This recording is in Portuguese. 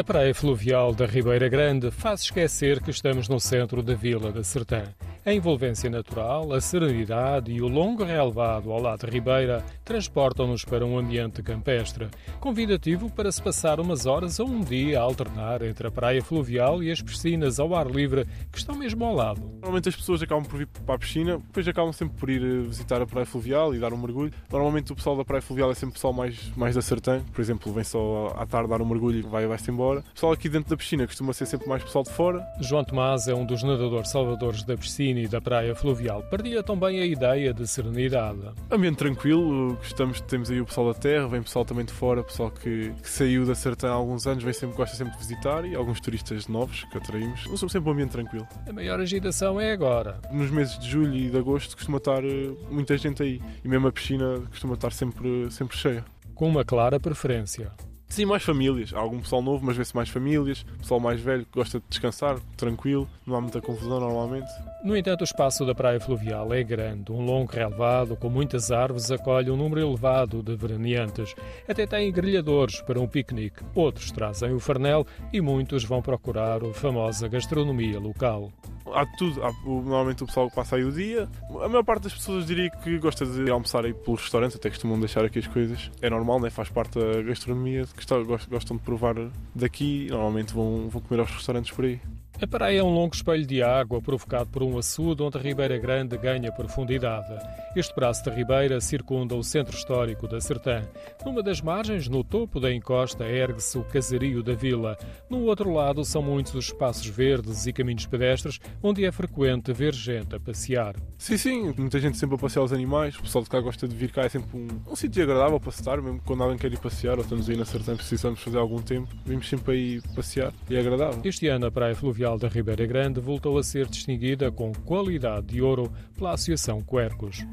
A praia fluvial da Ribeira Grande faz esquecer que estamos no centro da vila da Sertã. A envolvência natural, a serenidade e o longo relevado ao lado Ribeira transportam-nos para um ambiente campestre, convidativo para se passar umas horas ou um dia a alternar entre a praia fluvial e as piscinas ao ar livre que estão mesmo ao lado. Normalmente as pessoas acabam por vir para a piscina, depois acabam sempre por ir eh, visitar a praia fluvial e dar um mergulho. Normalmente o pessoal da praia fluvial é sempre pessoal mais, mais da Sertã, por exemplo, vem só à tarde dar um mergulho e vai, vai-se embora. O pessoal aqui dentro da piscina costuma ser sempre mais pessoal de fora. João Tomás é um dos nadadores salvadores da piscina da praia fluvial. Partilha também a ideia de serenidade. Ambiente tranquilo, gostamos, temos aí o pessoal da terra, vem pessoal também de fora, pessoal que, que saiu da Sertã há alguns anos, vem sempre, gosta sempre de visitar e alguns turistas novos que atraímos. Não somos sempre um ambiente tranquilo. A maior agitação é agora. Nos meses de julho e de agosto costuma estar eh, muita gente aí e mesmo a piscina costuma estar sempre, sempre cheia. Com uma clara preferência. Sim, mais famílias. Há algum pessoal novo, mas vê-se mais famílias. Pessoal mais velho que gosta de descansar, tranquilo, não há muita confusão normalmente. No entanto, o espaço da praia fluvial é grande. Um longo relevado com muitas árvores acolhe um número elevado de veraneantes. Até tem grelhadores para um piquenique. Outros trazem o farnel e muitos vão procurar a famosa gastronomia local. Há tudo. Há, normalmente o pessoal que passa aí o dia. A maior parte das pessoas diria que gosta de almoçar aí pelos restaurantes, até costumam deixar aqui as coisas. É normal, né? faz parte da gastronomia, gostam de provar daqui normalmente vão, vão comer aos restaurantes por aí. A praia é um longo espelho de água provocado por um açude onde a Ribeira Grande ganha profundidade. Este braço da Ribeira circunda o centro histórico da Sertã. Numa das margens, no topo da encosta, ergue-se o casario da vila. No outro lado são muitos os espaços verdes e caminhos pedestres onde é frequente ver gente a passear. Sim, sim, muita gente sempre a passear os animais. O pessoal de cá gosta de vir cá, é sempre um, um sítio agradável para estar, mesmo quando alguém quer ir passear ou estamos aí na Sertã precisamos fazer algum tempo. Vimos sempre aí passear e é agradável. Este ano a Praia Fluvial da Ribeira Grande voltou a ser distinguida com qualidade de ouro pela Associação Quercos.